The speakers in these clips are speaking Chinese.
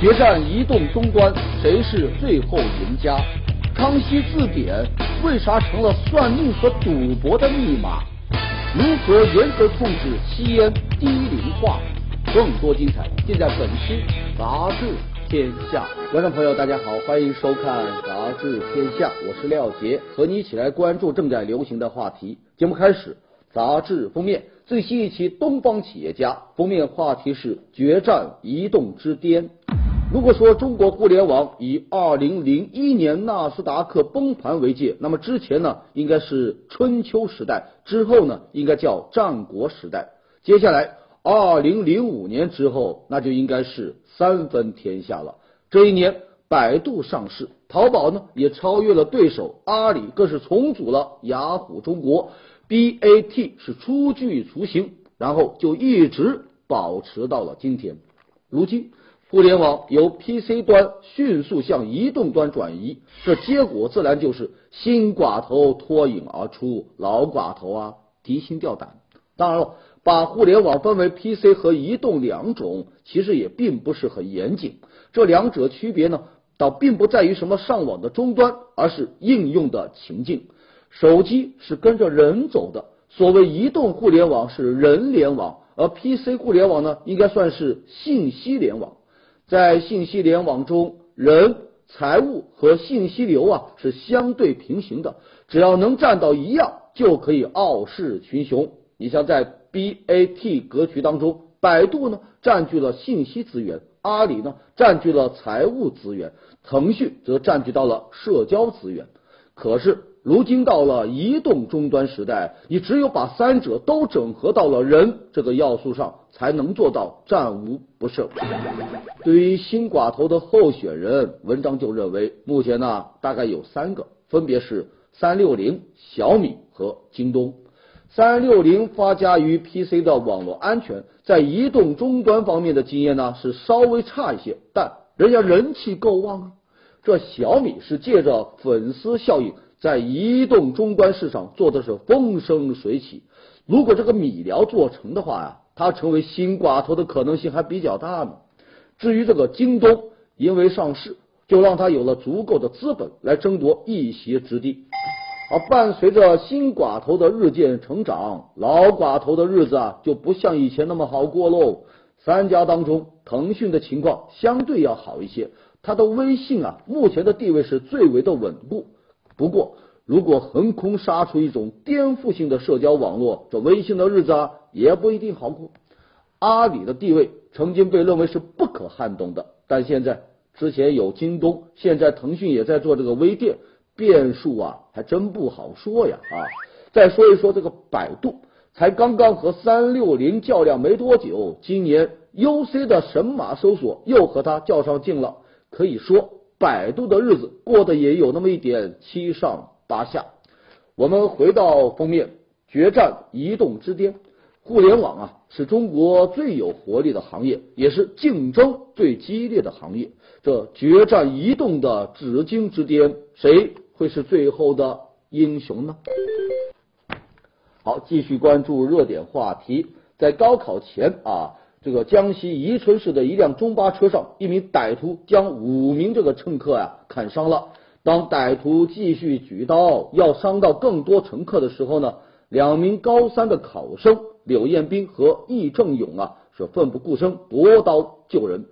决战移动终端，谁是最后赢家？康熙字典为啥成了算命和赌博的密码？如何严格控制吸烟低龄化？更多精彩尽在本期《杂志天下》。观众朋友，大家好，欢迎收看《杂志天下》，我是廖杰，和你一起来关注正在流行的话题。节目开始，杂志封面最新一期《东方企业家》封面话题是决战移动之巅。如果说中国互联网以二零零一年纳斯达克崩盘为界，那么之前呢应该是春秋时代，之后呢应该叫战国时代。接下来二零零五年之后，那就应该是三分天下了。这一年，百度上市，淘宝呢也超越了对手，阿里更是重组了雅虎中国，BAT 是初具雏形，然后就一直保持到了今天。如今。互联网由 PC 端迅速向移动端转移，这结果自然就是新寡头脱颖而出，老寡头啊提心吊胆。当然了，把互联网分为 PC 和移动两种，其实也并不是很严谨。这两者区别呢，倒并不在于什么上网的终端，而是应用的情境。手机是跟着人走的，所谓移动互联网是人联网，而 PC 互联网呢，应该算是信息联网。在信息联网中，人、财务和信息流啊是相对平行的，只要能占到一样，就可以傲视群雄。你像在 BAT 格局当中，百度呢占据了信息资源，阿里呢占据了财务资源，腾讯则占据到了社交资源。可是。如今到了移动终端时代，你只有把三者都整合到了人这个要素上，才能做到战无不胜。对于新寡头的候选人，文章就认为，目前呢大概有三个，分别是三六零、小米和京东。三六零发家于 PC 的网络安全，在移动终端方面的经验呢是稍微差一些，但人家人气够旺啊。这小米是借着粉丝效应。在移动终端市场做的是风生水起，如果这个米聊做成的话呀，它成为新寡头的可能性还比较大呢。至于这个京东，因为上市，就让它有了足够的资本来争夺一席之地。而伴随着新寡头的日渐成长，老寡头的日子啊就不像以前那么好过喽。三家当中，腾讯的情况相对要好一些，它的微信啊目前的地位是最为的稳固。不过，如果横空杀出一种颠覆性的社交网络，这微信的日子啊也不一定好过。阿里的地位曾经被认为是不可撼动的，但现在之前有京东，现在腾讯也在做这个微店，变数啊还真不好说呀啊！再说一说这个百度，才刚刚和三六零较量没多久，今年 UC 的神马搜索又和它较上劲了，可以说。百度的日子过得也有那么一点七上八下。我们回到封面，决战移动之巅，互联网啊是中国最有活力的行业，也是竞争最激烈的行业。这决战移动的紫金之巅，谁会是最后的英雄呢？好，继续关注热点话题，在高考前啊。这个江西宜春市的一辆中巴车上，一名歹徒将五名这个乘客啊砍伤了。当歹徒继续举刀要伤到更多乘客的时候呢，两名高三的考生柳艳兵和易正勇啊是奋不顾身夺刀救人。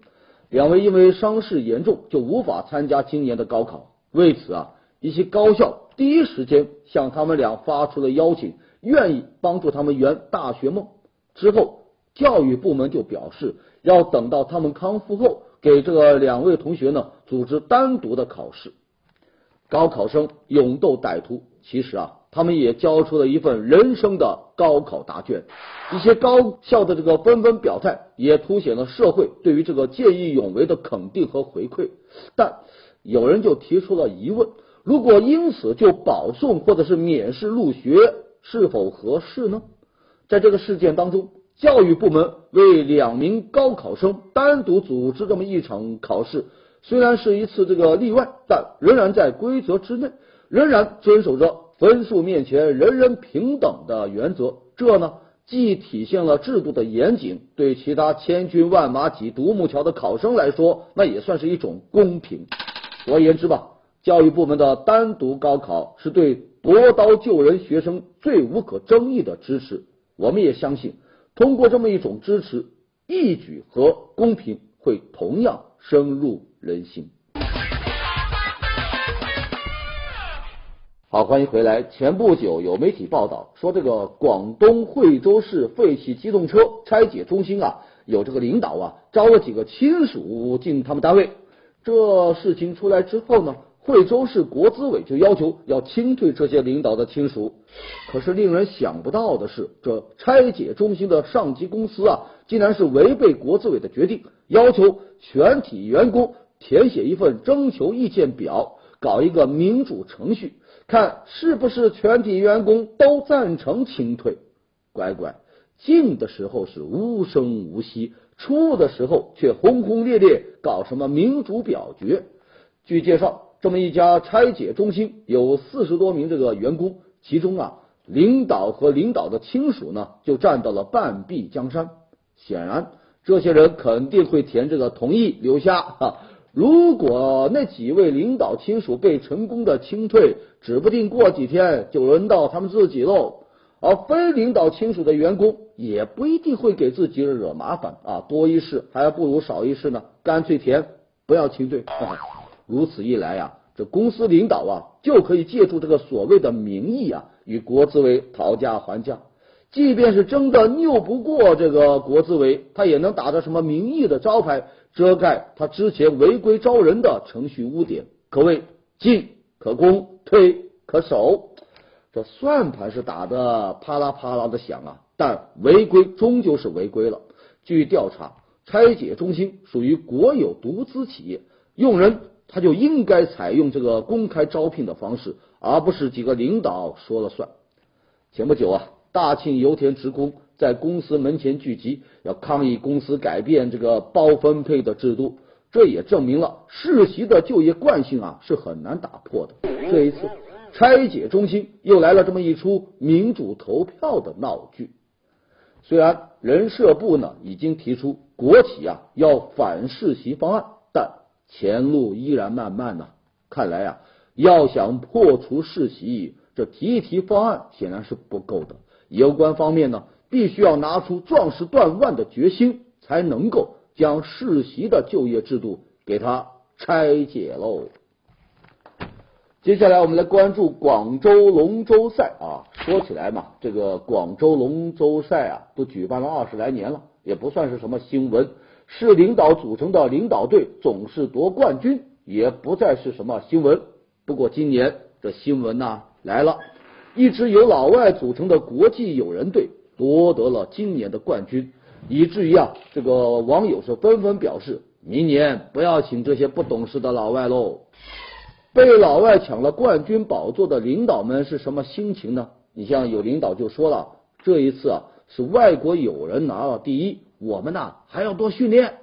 两位因为伤势严重，就无法参加今年的高考。为此啊，一些高校第一时间向他们俩发出了邀请，愿意帮助他们圆大学梦。之后。教育部门就表示，要等到他们康复后，给这个两位同学呢组织单独的考试。高考生勇斗歹徒，其实啊，他们也交出了一份人生的高考答卷。一些高校的这个纷纷表态，也凸显了社会对于这个见义勇为的肯定和回馈。但有人就提出了疑问：如果因此就保送或者是免试入学，是否合适呢？在这个事件当中。教育部门为两名高考生单独组织这么一场考试，虽然是一次这个例外，但仍然在规则之内，仍然遵守着分数面前人人平等的原则。这呢，既体现了制度的严谨，对其他千军万马挤独木桥的考生来说，那也算是一种公平。总而言之吧，教育部门的单独高考是对夺刀救人学生最无可争议的支持。我们也相信，通过这么一种支持，义举和公平会同样深入人心。好，欢迎回来。前不久有媒体报道说，这个广东惠州市废弃机动车拆解中心啊，有这个领导啊招了几个亲属进他们单位。这事情出来之后呢，惠州市国资委就要求要清退这些领导的亲属。可是令人想不到的是，这拆解中心的上级公司啊，竟然是违背国资委的决定，要求全体员工填写一份征求意见表，搞一个民主程序。看是不是全体员工都赞成清退？乖乖，进的时候是无声无息，出的时候却轰轰烈烈，搞什么民主表决？据介绍，这么一家拆解中心有四十多名这个员工，其中啊，领导和领导的亲属呢，就占到了半壁江山。显然，这些人肯定会填这个同意留下哈。如果那几位领导亲属被成功的清退，指不定过几天就轮到他们自己喽。而非领导亲属的员工也不一定会给自己惹麻烦啊，多一事还不如少一事呢，干脆填不要清退。如此一来呀，这公司领导啊就可以借助这个所谓的名义啊，与国资委讨价还价。即便是真的拗不过这个国资委，他也能打着什么名义的招牌。遮盖他之前违规招人的程序污点，可谓进可攻，退可守。这算盘是打得啪啦啪啦的响啊，但违规终究是违规了。据调查，拆解中心属于国有独资企业，用人他就应该采用这个公开招聘的方式，而不是几个领导说了算。前不久啊，大庆油田职工。在公司门前聚集，要抗议公司改变这个包分配的制度。这也证明了世袭的就业惯性啊是很难打破的。这一次拆解中心又来了这么一出民主投票的闹剧。虽然人社部呢已经提出国企啊要反世袭方案，前路依然漫漫呐。看来啊要想破除世袭，这提一提方案显然是不够的。有关方面呢？必须要拿出壮士断腕的决心，才能够将世袭的就业制度给它拆解喽。接下来我们来关注广州龙舟赛啊。说起来嘛，这个广州龙舟赛啊，都举办了二十来年了，也不算是什么新闻。市领导组成的领导队总是夺冠军，也不再是什么新闻。不过今年这新闻呐来了，一支由老外组成的国际友人队。夺得了今年的冠军，以至于啊，这个网友是纷纷表示，明年不要请这些不懂事的老外喽。被老外抢了冠军宝座的领导们是什么心情呢？你像有领导就说了，这一次啊是外国友人拿了第一，我们呢还要多训练。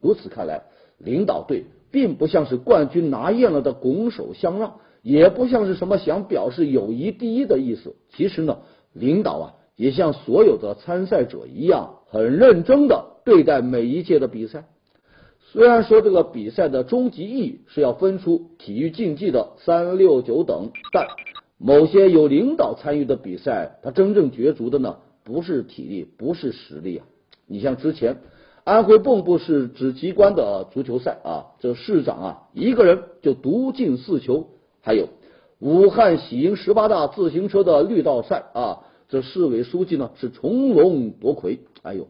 如此看来，领导队并不像是冠军拿厌了的拱手相让，也不像是什么想表示友谊第一的意思。其实呢，领导啊。也像所有的参赛者一样，很认真的对待每一届的比赛。虽然说这个比赛的终极意义是要分出体育竞技的三六九等，但某些有领导参与的比赛，他真正角逐的呢，不是体力，不是实力啊。你像之前安徽蚌埠市纸机关的足球赛啊，这市长啊一个人就独进四球；还有武汉喜迎十八大自行车的绿道赛啊。这市委书记呢是从龙夺魁，哎呦，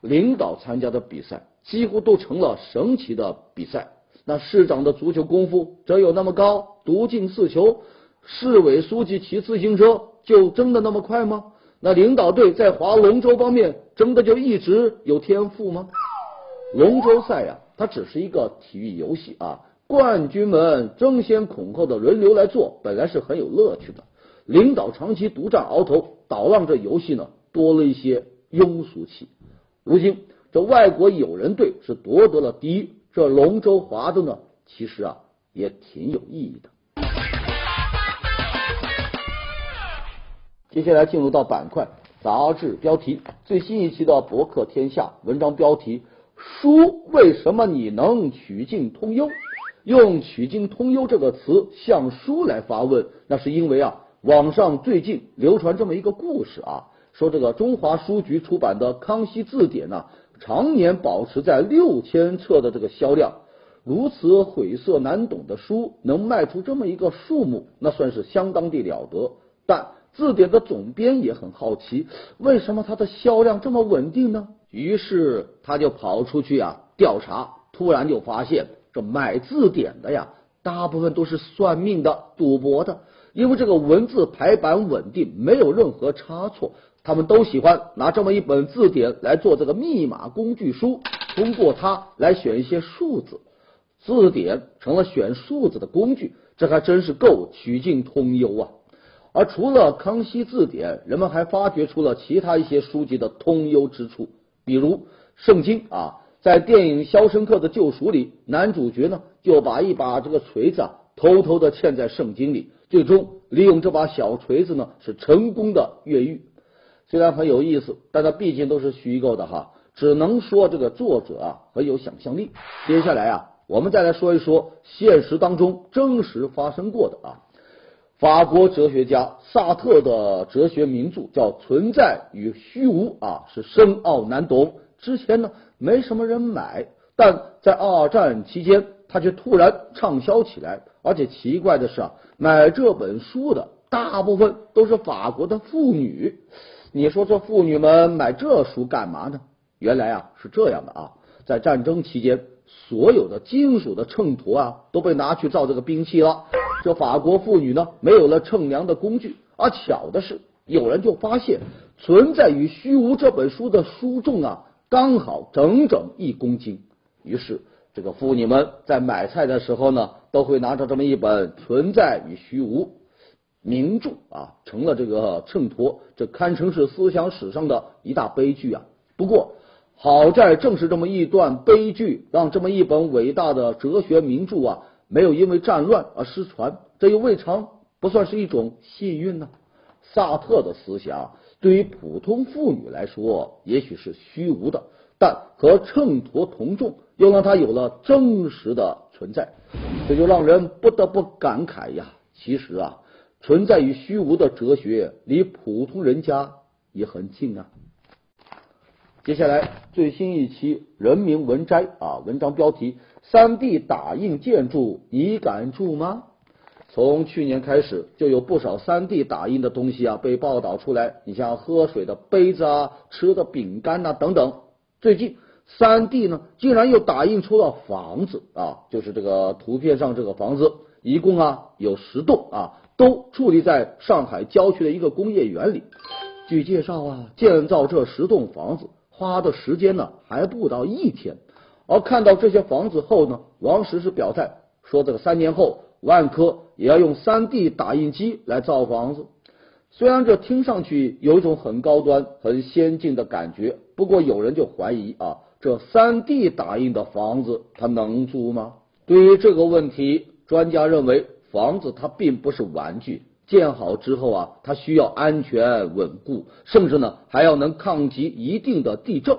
领导参加的比赛几乎都成了神奇的比赛。那市长的足球功夫真有那么高，独进四球？市委书记骑自行车就真的那么快吗？那领导队在划龙舟方面真的就一直有天赋吗？龙舟赛呀，它只是一个体育游戏啊，冠军们争先恐后的轮流来做，本来是很有乐趣的。领导长期独占鳌头，倒让这游戏呢多了一些庸俗气。如今这外国友人队是夺得了第一，这龙舟划的呢，其实啊也挺有意义的。接下来进入到板块，杂志标题，最新一期的博客天下文章标题：书为什么你能曲径通幽？用曲径通幽这个词向书来发问，那是因为啊，网上最近流传这么一个故事啊，说这个中华书局出版的《康熙字典》呢，常年保持在六千册的这个销量。如此晦涩难懂的书能卖出这么一个数目，那算是相当的了得。但字典的总编也很好奇，为什么它的销量这么稳定呢？于是他就跑出去啊调查，突然就发现这买字典的呀，大部分都是算命的、赌博的，因为这个文字排版稳定，没有任何差错，他们都喜欢拿这么一本字典来做这个密码工具书，通过它来选一些数字。字典成了选数字的工具，这还真是够曲径通幽啊！而除了康熙字典，人们还发掘出了其他一些书籍的通幽之处，比如圣经啊，在电影《肖申克的救赎》里，男主角呢就把一把这个锤子啊偷偷的嵌在圣经里，最终利用这把小锤子呢是成功的越狱。虽然很有意思，但它毕竟都是虚构的哈，只能说这个作者啊很有想象力。接下来啊。我们再来说一说现实当中真实发生过的啊，法国哲学家萨特的哲学名著叫《存在与虚无》啊，是深奥难懂。之前呢没什么人买，但在二战期间，他却突然畅销起来。而且奇怪的是啊，买这本书的大部分都是法国的妇女。你说这妇女们买这书干嘛呢？原来啊是这样的啊，在战争期间。所有的金属的秤砣啊，都被拿去造这个兵器了。这法国妇女呢，没有了称量的工具。而巧的是，有人就发现《存在与虚无》这本书的书重啊，刚好整整一公斤。于是，这个妇女们在买菜的时候呢，都会拿着这么一本《存在与虚无》名著啊，成了这个秤砣。这堪称是思想史上的一大悲剧啊。不过，好在正是这么一段悲剧，让这么一本伟大的哲学名著啊，没有因为战乱而失传，这又未尝不算是一种幸运呢。萨特的思想对于普通妇女来说，也许是虚无的，但和秤砣同重，又让它有了真实的存在，这就让人不得不感慨呀。其实啊，存在于虚无的哲学离普通人家也很近啊。接下来最新一期《人民文摘》啊，文章标题：三 D 打印建筑，你敢住吗？从去年开始，就有不少三 D 打印的东西啊被报道出来。你像喝水的杯子啊、吃的饼干呐等等。最近三 D 呢，竟然又打印出了房子啊，就是这个图片上这个房子，一共啊有十栋啊，都矗立在上海郊区的一个工业园里。据介绍啊，建造这十栋房子。花的时间呢还不到一天，而看到这些房子后呢，王石是表态说，这个三年后万科也要用三 D 打印机来造房子。虽然这听上去有一种很高端、很先进的感觉，不过有人就怀疑啊，这三 D 打印的房子它能租吗？对于这个问题，专家认为房子它并不是玩具。建好之后啊，它需要安全稳固，甚至呢还要能抗击一定的地震。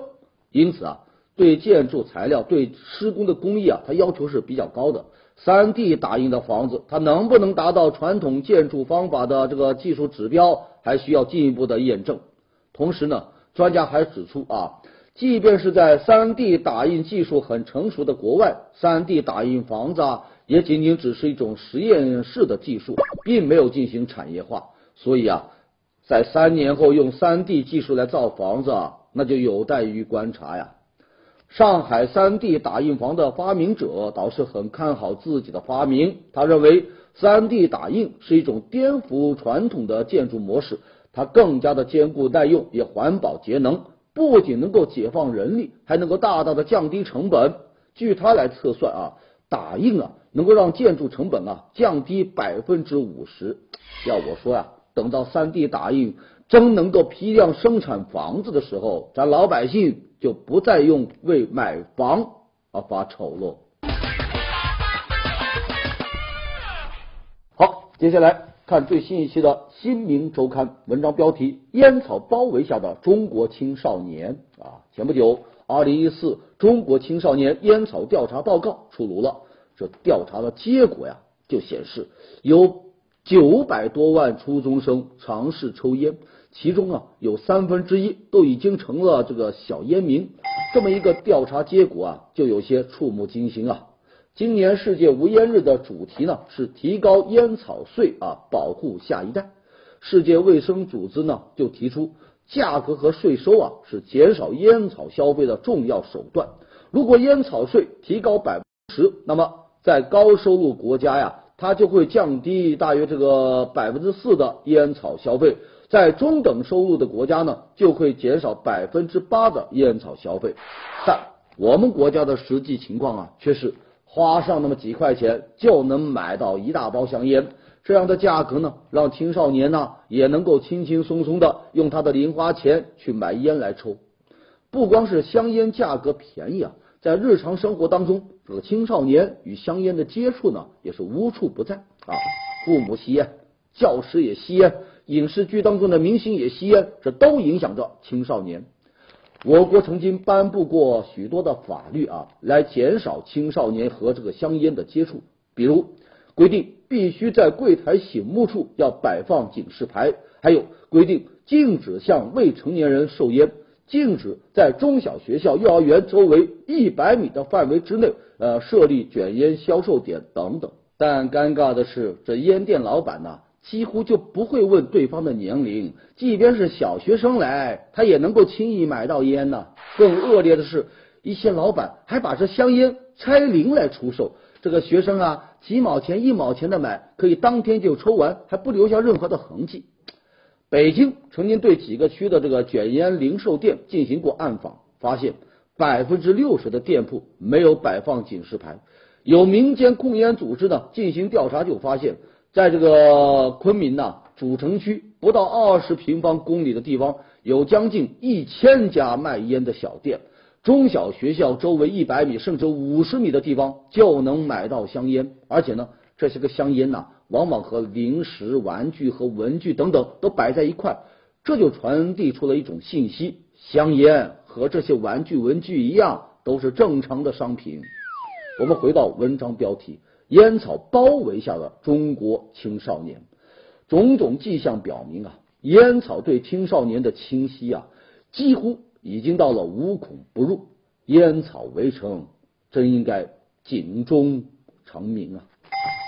因此啊，对建筑材料、对施工的工艺啊，它要求是比较高的。三 D 打印的房子，它能不能达到传统建筑方法的这个技术指标，还需要进一步的验证。同时呢，专家还指出啊，即便是在三 D 打印技术很成熟的国外，三 D 打印房子啊。也仅仅只是一种实验室的技术，并没有进行产业化，所以啊，在三年后用三 D 技术来造房子啊，那就有待于观察呀。上海三 D 打印房的发明者倒是很看好自己的发明，他认为三 D 打印是一种颠覆传统的建筑模式，它更加的坚固耐用，也环保节能，不仅能够解放人力，还能够大大的降低成本。据他来测算啊，打印啊。能够让建筑成本啊降低百分之五十。要我说呀，等到三 D 打印真能够批量生产房子的时候，咱老百姓就不再用为买房而发愁了。好，接下来看最新一期的《新民周刊》文章标题：烟草包围下的中国青少年啊。前不久，二零一四中国青少年烟草调查报告出炉了。这调查的结果呀，就显示有九百多万初中生尝试抽烟，其中啊有三分之一都已经成了这个小烟民。这么一个调查结果啊，就有些触目惊心啊。今年世界无烟日的主题呢是提高烟草税啊，保护下一代。世界卫生组织呢就提出，价格和税收啊是减少烟草消费的重要手段。如果烟草税提高百分之十，那么在高收入国家呀，它就会降低大约这个百分之四的烟草消费；在中等收入的国家呢，就会减少百分之八的烟草消费。但我们国家的实际情况啊，却是。花上那么几块钱就能买到一大包香烟，这样的价格呢，让青少年呢也能够轻轻松松的用他的零花钱去买烟来抽。不光是香烟价格便宜啊，在日常生活当中，这个青少年与香烟的接触呢也是无处不在啊。父母吸烟，教师也吸烟，影视剧当中的明星也吸烟，这都影响着青少年。我国曾经颁布过许多的法律啊，来减少青少年和这个香烟的接触。比如规定必须在柜台醒目处要摆放警示牌，还有规定禁止向未成年人售烟，禁止在中小学校、幼儿园周围一百米的范围之内呃设立卷烟销售点等等。但尴尬的是，这烟店老板呢？几乎就不会问对方的年龄，即便是小学生来，他也能够轻易买到烟呢。更恶劣的是，一些老板还把这香烟拆零来出售，这个学生啊，几毛钱、一毛钱的买，可以当天就抽完，还不留下任何的痕迹。北京曾经对几个区的这个卷烟零售店进行过暗访，发现百分之六十的店铺没有摆放警示牌。有民间控烟组织呢进行调查，就发现。在这个昆明呐，主城区不到二十平方公里的地方，有将近一千家卖烟的小店。中小学校周围一百米甚至五十米的地方就能买到香烟，而且呢，这些个香烟呐，往往和零食、玩具和文具等等都摆在一块，这就传递出了一种信息：香烟和这些玩具、文具一样，都是正常的商品。我们回到文章标题。烟草包围下的中国青少年，种种迹象表明啊，烟草对青少年的侵袭啊，几乎已经到了无孔不入。烟草围城，真应该警钟长鸣啊！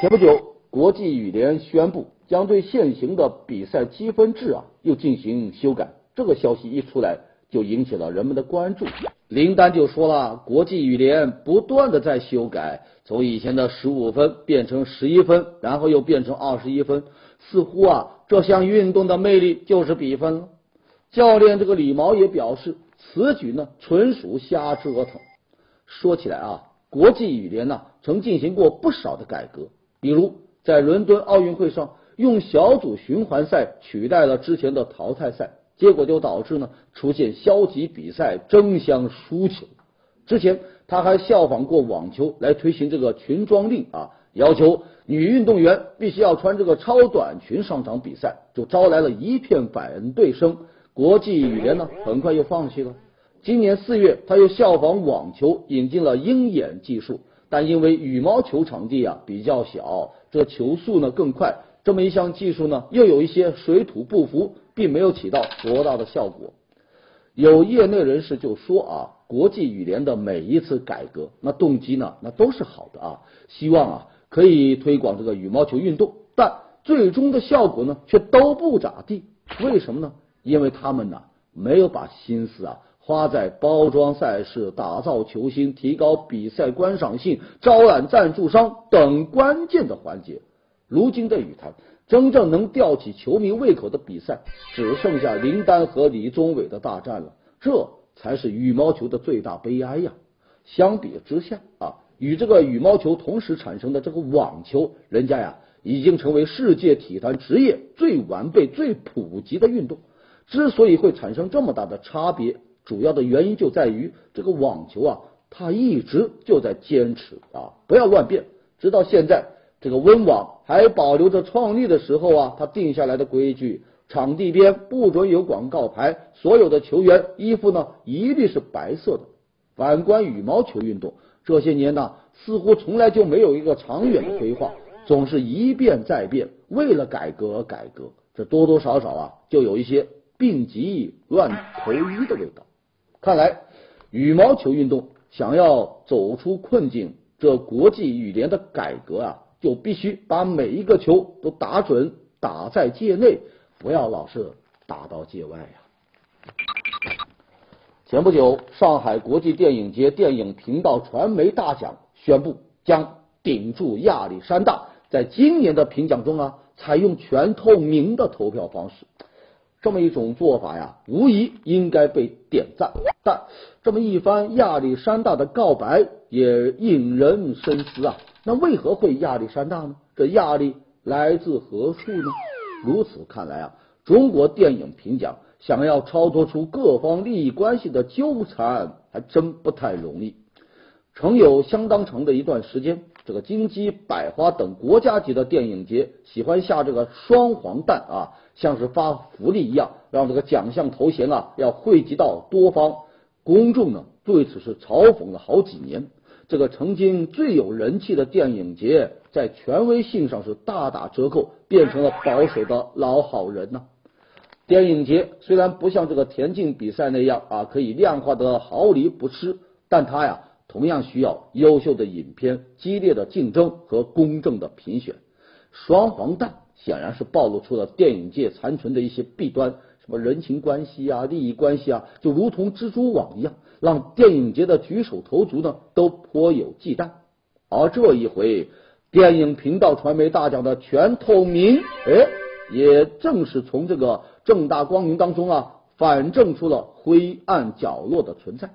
前不久，国际羽联宣布将对现行的比赛积分制啊，又进行修改。这个消息一出来，就引起了人们的关注。林丹就说了，国际羽联不断的在修改。从以前的十五分变成十一分，然后又变成二十一分，似乎啊，这项运动的魅力就是比分了。教练这个李毛也表示，此举呢纯属瞎折腾。说起来啊，国际羽联呢曾进行过不少的改革，比如在伦敦奥运会上用小组循环赛取代了之前的淘汰赛，结果就导致呢出现消极比赛，争相输球。之前。他还效仿过网球来推行这个裙装令啊，要求女运动员必须要穿这个超短裙上场比赛，就招来了一片反对声。国际羽联呢，很快又放弃了。今年四月，他又效仿网球引进了鹰眼技术，但因为羽毛球场地啊比较小，这球速呢更快，这么一项技术呢又有一些水土不服，并没有起到多大的效果。有业内人士就说啊。国际羽联的每一次改革，那动机呢，那都是好的啊，希望啊可以推广这个羽毛球运动，但最终的效果呢却都不咋地。为什么呢？因为他们呢没有把心思啊花在包装赛事、打造球星、提高比赛观赏性、招揽赞助商等关键的环节。如今的羽坛，真正能吊起球迷胃口的比赛，只剩下林丹和李宗伟的大战了。这。才是羽毛球的最大悲哀呀！相比之下啊，与这个羽毛球同时产生的这个网球，人家呀已经成为世界体坛职业最完备、最普及的运动。之所以会产生这么大的差别，主要的原因就在于这个网球啊，它一直就在坚持啊，不要乱变。直到现在，这个温网还保留着创立的时候啊，他定下来的规矩：场地边不准有广告牌，所有的球员衣服呢一律是白色的。反观羽毛球运动，这些年呢，似乎从来就没有一个长远的规划，总是一变再变，为了改革而改革，这多多少少啊，就有一些病急乱投医的味道。看来，羽毛球运动想要走出困境，这国际羽联的改革啊。就必须把每一个球都打准，打在界内，不要老是打到界外呀。前不久，上海国际电影节电影频道传媒大奖宣布将顶住亚历山大，在今年的评奖中啊，采用全透明的投票方式。这么一种做法呀，无疑应该被点赞。但这么一番亚历山大的告白也引人深思啊。那为何会亚历山大呢？这压力来自何处呢？如此看来啊，中国电影评奖想要超脱出各方利益关系的纠缠，还真不太容易。曾有相当长的一段时间，这个金鸡、百花等国家级的电影节喜欢下这个双黄蛋啊，像是发福利一样，让这个奖项头衔啊要汇集到多方。公众呢对此是嘲讽了好几年。这个曾经最有人气的电影节，在权威性上是大打折扣，变成了保守的老好人呢。电影节虽然不像这个田径比赛那样啊，可以量化的毫厘不吃，但它呀，同样需要优秀的影片、激烈的竞争和公正的评选。双黄蛋显然是暴露出了电影界残存的一些弊端，什么人情关系啊、利益关系啊，就如同蜘蛛网一样。让电影节的举手投足呢都颇有忌惮，而这一回电影频道传媒大奖的全透明，哎，也正是从这个正大光明当中啊，反证出了灰暗角落的存在。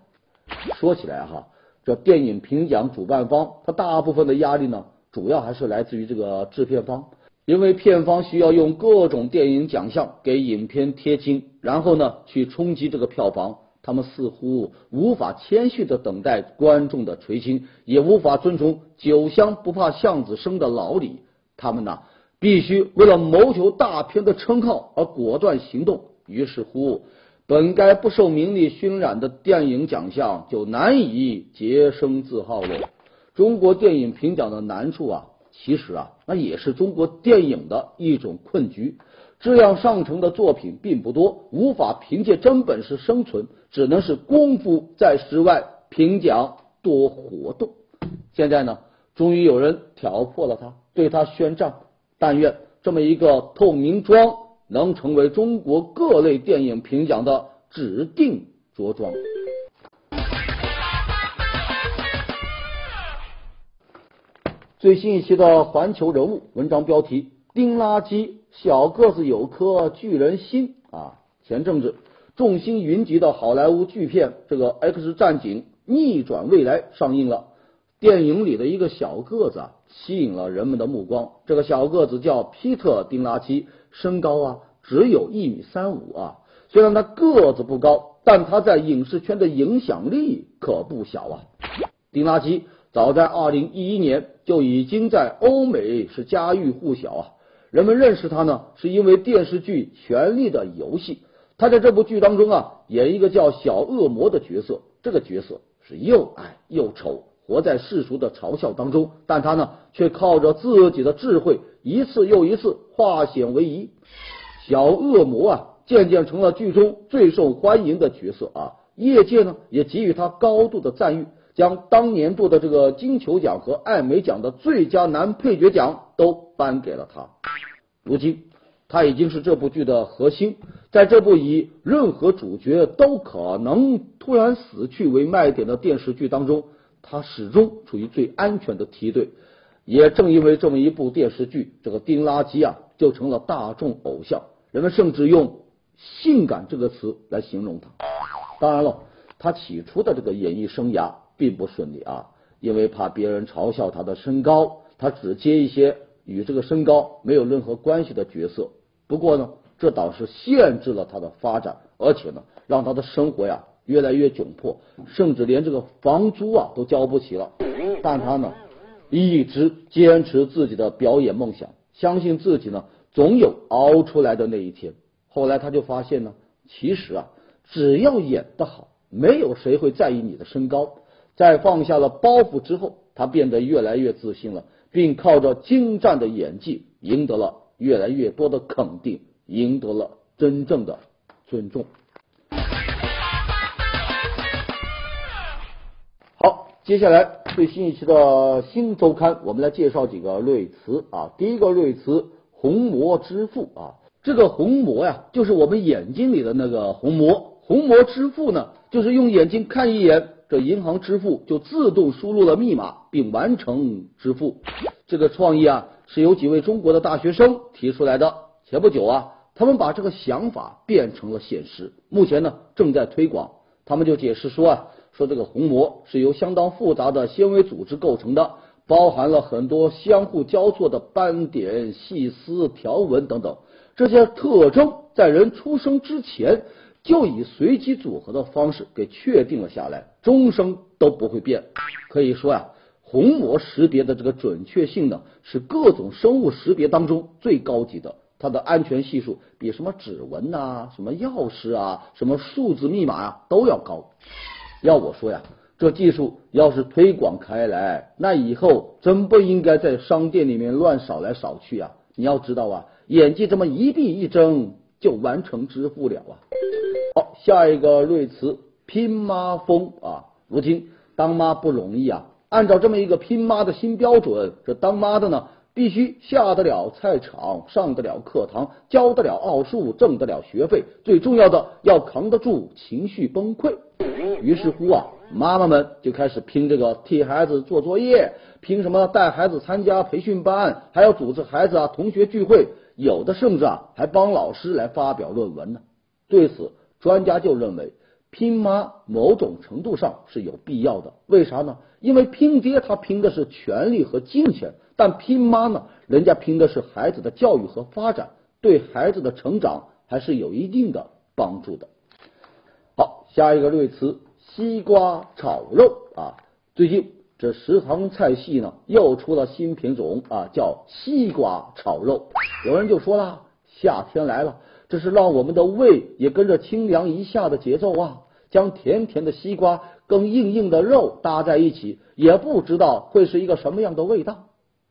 说起来哈，这电影评奖主办方他大部分的压力呢，主要还是来自于这个制片方，因为片方需要用各种电影奖项给影片贴金，然后呢去冲击这个票房。他们似乎无法谦虚的等待观众的垂青，也无法遵从“酒香不怕巷子深”的老理。他们呢，必须为了谋求大片的称号而果断行动。于是乎，本该不受名利熏染的电影奖项就难以洁身自好了。中国电影评奖的难处啊，其实啊，那也是中国电影的一种困局。质量上乘的作品并不多，无法凭借真本事生存，只能是功夫在室外，评奖多活动。现在呢，终于有人挑破了他，对他宣战。但愿这么一个透明装能成为中国各类电影评奖的指定着装。最新一期的《环球人物》文章标题：丁垃圾。小个子有颗巨人心啊！前阵子众星云集的好莱坞巨片《这个 X 战警：逆转未来》上映了。电影里的一个小个子啊，吸引了人们的目光。这个小个子叫皮特·丁拉基，身高啊只有一米三五啊。虽然他个子不高，但他在影视圈的影响力可不小啊。丁拉基早在二零一一年就已经在欧美是家喻户晓啊。人们认识他呢，是因为电视剧《权力的游戏》。他在这部剧当中啊，演一个叫小恶魔的角色。这个角色是又矮又丑，活在世俗的嘲笑当中。但他呢，却靠着自己的智慧，一次又一次化险为夷。小恶魔啊，渐渐成了剧中最受欢迎的角色啊。业界呢，也给予他高度的赞誉。将当年度的这个金球奖和艾美奖的最佳男配角奖都颁给了他。如今，他已经是这部剧的核心。在这部以任何主角都可能突然死去为卖点的电视剧当中，他始终处于最安全的梯队。也正因为这么一部电视剧，这个丁拉基啊，就成了大众偶像。人们甚至用“性感”这个词来形容他。当然了，他起初的这个演艺生涯。并不顺利啊，因为怕别人嘲笑他的身高，他只接一些与这个身高没有任何关系的角色。不过呢，这倒是限制了他的发展，而且呢，让他的生活呀越来越窘迫，甚至连这个房租啊都交不起了。但他呢，一直坚持自己的表演梦想，相信自己呢总有熬出来的那一天。后来他就发现呢，其实啊，只要演得好，没有谁会在意你的身高。在放下了包袱之后，他变得越来越自信了，并靠着精湛的演技赢得了越来越多的肯定，赢得了真正的尊重。好，接下来最新一期的新周刊，我们来介绍几个瑞词啊。第一个瑞词“虹膜之父”啊，这个虹膜呀，就是我们眼睛里的那个虹膜。虹膜之父呢，就是用眼睛看一眼。这银行支付就自动输入了密码并完成支付。这个创意啊，是由几位中国的大学生提出来的。前不久啊，他们把这个想法变成了现实，目前呢正在推广。他们就解释说啊，说这个虹膜是由相当复杂的纤维组织构成的，包含了很多相互交错的斑点、细丝、条纹等等，这些特征在人出生之前。就以随机组合的方式给确定了下来，终生都不会变。可以说呀，虹膜识别的这个准确性呢，是各种生物识别当中最高级的，它的安全系数比什么指纹呐、什么钥匙啊、什么数字密码啊都要高。要我说呀，这技术要是推广开来，那以后真不应该在商店里面乱扫来扫去啊！你要知道啊，眼睛这么一闭一睁。就完成支付了啊！好，下一个瑞慈拼妈风啊！如今当妈不容易啊，按照这么一个拼妈的新标准，这当妈的呢，必须下得了菜场，上得了课堂，教得了奥数，挣得了学费，最重要的要扛得住情绪崩溃。于是乎啊，妈妈们就开始拼这个替孩子做作业，拼什么带孩子参加培训班，还要组织孩子啊同学聚会。有的甚至啊，还帮老师来发表论文呢。对此，专家就认为，拼妈某种程度上是有必要的。为啥呢？因为拼爹他拼的是权力和金钱，但拼妈呢，人家拼的是孩子的教育和发展，对孩子的成长还是有一定的帮助的。好，下一个瑞词，西瓜炒肉啊，最近。这食堂菜系呢，又出了新品种啊，叫西瓜炒肉。有人就说了，夏天来了，这是让我们的胃也跟着清凉一下的节奏啊。将甜甜的西瓜跟硬硬的肉搭在一起，也不知道会是一个什么样的味道。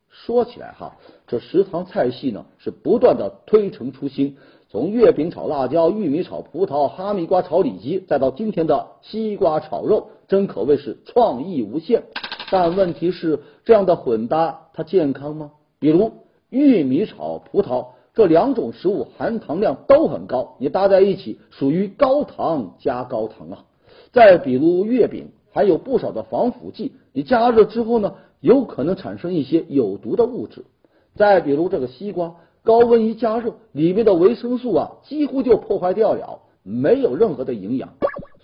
说起来哈，这食堂菜系呢是不断的推陈出新，从月饼炒辣椒、玉米炒葡萄、哈密瓜炒里脊，再到今天的西瓜炒肉，真可谓是创意无限。但问题是，这样的混搭它健康吗？比如玉米炒葡萄，这两种食物含糖量都很高，你搭在一起属于高糖加高糖啊。再比如月饼，含有不少的防腐剂，你加热之后呢，有可能产生一些有毒的物质。再比如这个西瓜，高温一加热，里面的维生素啊几乎就破坏掉了，没有任何的营养。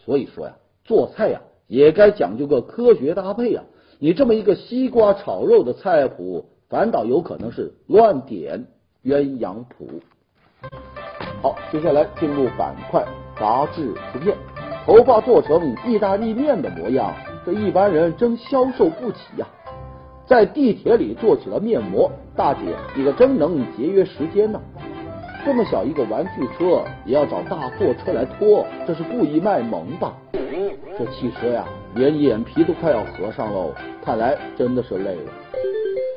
所以说呀，做菜呀也该讲究个科学搭配啊。你这么一个西瓜炒肉的菜谱，反倒有可能是乱点鸳鸯谱。好，接下来进入板块杂志图片。头发做成意大利面的模样，这一般人真消受不起呀。在地铁里做起了面膜，大姐你可真能节约时间呢。这么小一个玩具车，也要找大货车来拖，这是故意卖萌吧？这汽车呀，连眼皮都快要合上喽，看来真的是累了。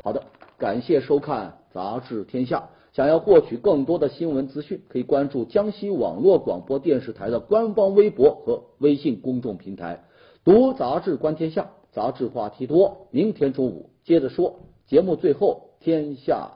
好的，感谢收看《杂志天下》，想要获取更多的新闻资讯，可以关注江西网络广播电视台的官方微博和微信公众平台。读杂志观天下，杂志话题多。明天中午接着说。节目最后，天下。